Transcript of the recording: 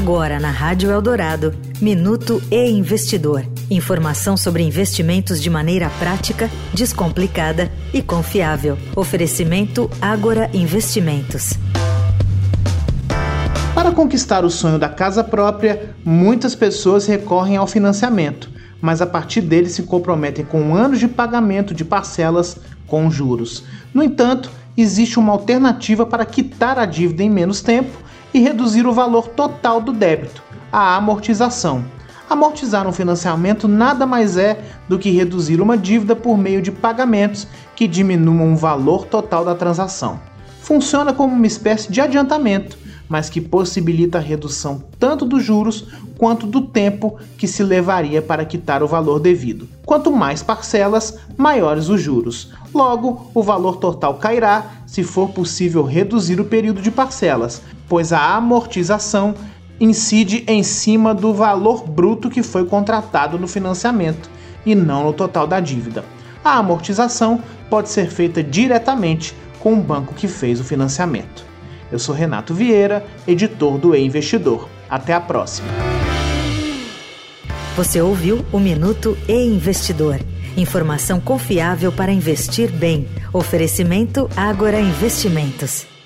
Agora na Rádio Eldorado, Minuto e Investidor. Informação sobre investimentos de maneira prática, descomplicada e confiável. Oferecimento Agora Investimentos. Para conquistar o sonho da casa própria, muitas pessoas recorrem ao financiamento, mas a partir dele se comprometem com anos de pagamento de parcelas com juros. No entanto, existe uma alternativa para quitar a dívida em menos tempo e reduzir o valor total do débito, a amortização. Amortizar um financiamento nada mais é do que reduzir uma dívida por meio de pagamentos que diminuam o valor total da transação. Funciona como uma espécie de adiantamento, mas que possibilita a redução tanto dos juros quanto do tempo que se levaria para quitar o valor devido. Quanto mais parcelas, maiores os juros. Logo, o valor total cairá se for possível reduzir o período de parcelas, pois a amortização incide em cima do valor bruto que foi contratado no financiamento e não no total da dívida. A amortização pode ser feita diretamente com o banco que fez o financiamento. Eu sou Renato Vieira, editor do E-Investidor. Até a próxima. Você ouviu o Minuto E-Investidor. Informação confiável para investir bem. Oferecimento Agora Investimentos.